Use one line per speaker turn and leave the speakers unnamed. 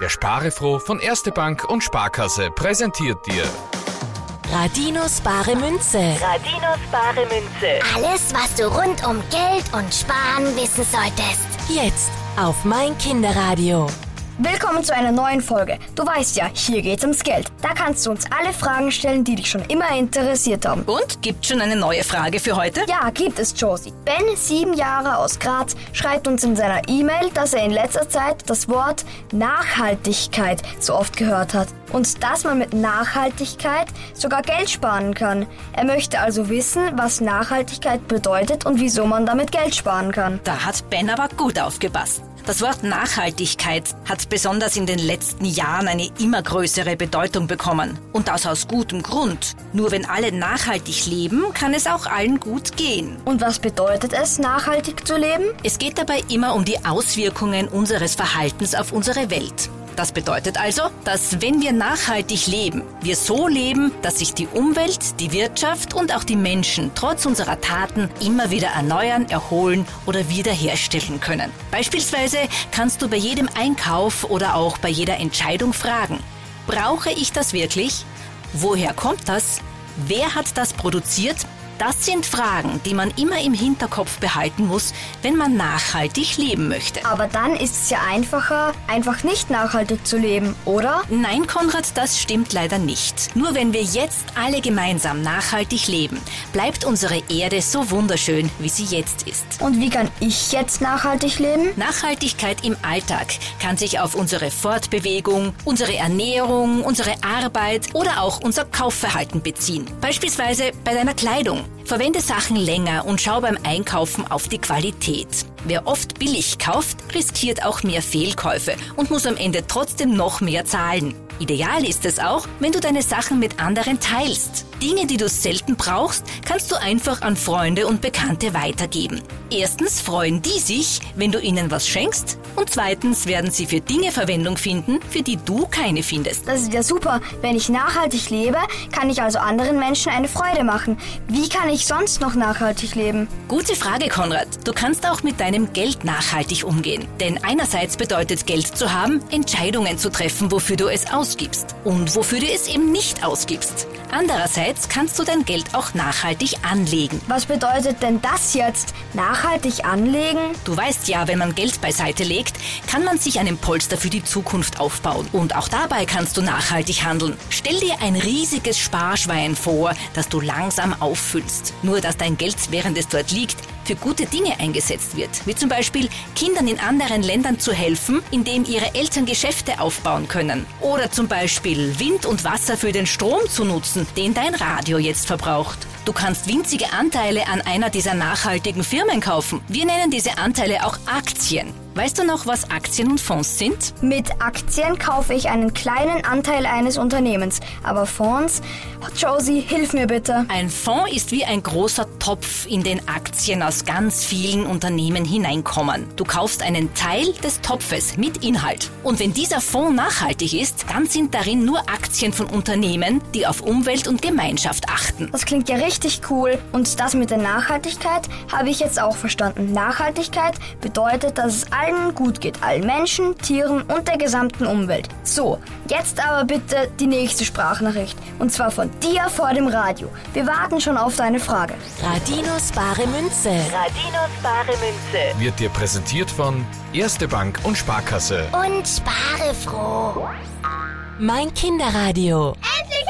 Der Sparefroh von Erste Bank und Sparkasse präsentiert dir
Radinos bare Münze.
Radinos bare Münze.
Alles, was du rund um Geld und Sparen wissen solltest.
Jetzt auf mein Kinderradio.
Willkommen zu einer neuen Folge. Du weißt ja, hier geht's ums Geld. Da kannst du uns alle Fragen stellen, die dich schon immer interessiert haben.
Und gibt schon eine neue Frage für heute?
Ja, gibt es, Josie. Ben, sieben Jahre aus Graz, schreibt uns in seiner E-Mail, dass er in letzter Zeit das Wort Nachhaltigkeit so oft gehört hat. Und dass man mit Nachhaltigkeit sogar Geld sparen kann. Er möchte also wissen, was Nachhaltigkeit bedeutet und wieso man damit Geld sparen kann.
Da hat Ben aber gut aufgepasst. Das Wort Nachhaltigkeit hat besonders in den letzten Jahren eine immer größere Bedeutung bekommen. Und das aus gutem Grund. Nur wenn alle nachhaltig leben, kann es auch allen gut gehen.
Und was bedeutet es, nachhaltig zu leben?
Es geht dabei immer um die Auswirkungen unseres Verhaltens auf unsere Welt. Das bedeutet also, dass wenn wir nachhaltig leben, wir so leben, dass sich die Umwelt, die Wirtschaft und auch die Menschen trotz unserer Taten immer wieder erneuern, erholen oder wiederherstellen können. Beispielsweise kannst du bei jedem Einkauf oder auch bei jeder Entscheidung fragen, brauche ich das wirklich? Woher kommt das? Wer hat das produziert? Das sind Fragen, die man immer im Hinterkopf behalten muss, wenn man nachhaltig leben möchte.
Aber dann ist es ja einfacher, einfach nicht nachhaltig zu leben, oder?
Nein, Konrad, das stimmt leider nicht. Nur wenn wir jetzt alle gemeinsam nachhaltig leben, bleibt unsere Erde so wunderschön, wie sie jetzt ist.
Und wie kann ich jetzt nachhaltig leben?
Nachhaltigkeit im Alltag kann sich auf unsere Fortbewegung, unsere Ernährung, unsere Arbeit oder auch unser Kaufverhalten beziehen. Beispielsweise bei deiner Kleidung. Verwende Sachen länger und schau beim Einkaufen auf die Qualität. Wer oft billig kauft, riskiert auch mehr Fehlkäufe und muss am Ende trotzdem noch mehr zahlen. Ideal ist es auch, wenn du deine Sachen mit anderen teilst. Dinge, die du selten brauchst, kannst du einfach an Freunde und Bekannte weitergeben. Erstens freuen die sich, wenn du ihnen was schenkst und zweitens werden sie für Dinge Verwendung finden, für die du keine findest.
Das ist ja super. Wenn ich nachhaltig lebe, kann ich also anderen Menschen eine Freude machen. Wie kann ich sonst noch nachhaltig leben?
Gute Frage, Konrad. Du kannst auch mit deinem Geld nachhaltig umgehen. Denn einerseits bedeutet Geld zu haben, Entscheidungen zu treffen, wofür du es ausgibst und wofür du es eben nicht ausgibst. Andererseits kannst du dein Geld auch nachhaltig anlegen.
Was bedeutet denn das jetzt? Nachhaltig anlegen?
Du weißt ja, wenn man Geld beiseite legt, kann man sich einen Polster für die Zukunft aufbauen. Und auch dabei kannst du nachhaltig handeln. Stell dir ein riesiges Sparschwein vor, das du langsam auffüllst. Nur dass dein Geld, während es dort liegt, für gute Dinge eingesetzt wird, wie zum Beispiel Kindern in anderen Ländern zu helfen, indem ihre Eltern Geschäfte aufbauen können. Oder zum Beispiel Wind und Wasser für den Strom zu nutzen, den dein Radio jetzt verbraucht. Du kannst winzige Anteile an einer dieser nachhaltigen Firmen kaufen. Wir nennen diese Anteile auch Aktien. Weißt du noch, was Aktien und Fonds sind?
Mit Aktien kaufe ich einen kleinen Anteil eines Unternehmens. Aber Fonds? Josie, hilf mir bitte.
Ein Fonds ist wie ein großer Topf, in den Aktien aus ganz vielen Unternehmen hineinkommen. Du kaufst einen Teil des Topfes mit Inhalt. Und wenn dieser Fonds nachhaltig ist, dann sind darin nur Aktien von Unternehmen, die auf Umwelt und Gemeinschaft achten.
Das klingt ja richtig cool. Und das mit der Nachhaltigkeit habe ich jetzt auch verstanden. Nachhaltigkeit bedeutet, dass es allen gut geht. Allen Menschen, Tieren und der gesamten Umwelt. So, jetzt aber bitte die nächste Sprachnachricht. Und zwar von dir vor dem Radio. Wir warten schon auf deine Frage.
Radinos bare Münze.
Radinos bare Münze.
wird dir präsentiert von Erste Bank und Sparkasse.
Und spare froh.
Mein Kinderradio.
Endlich!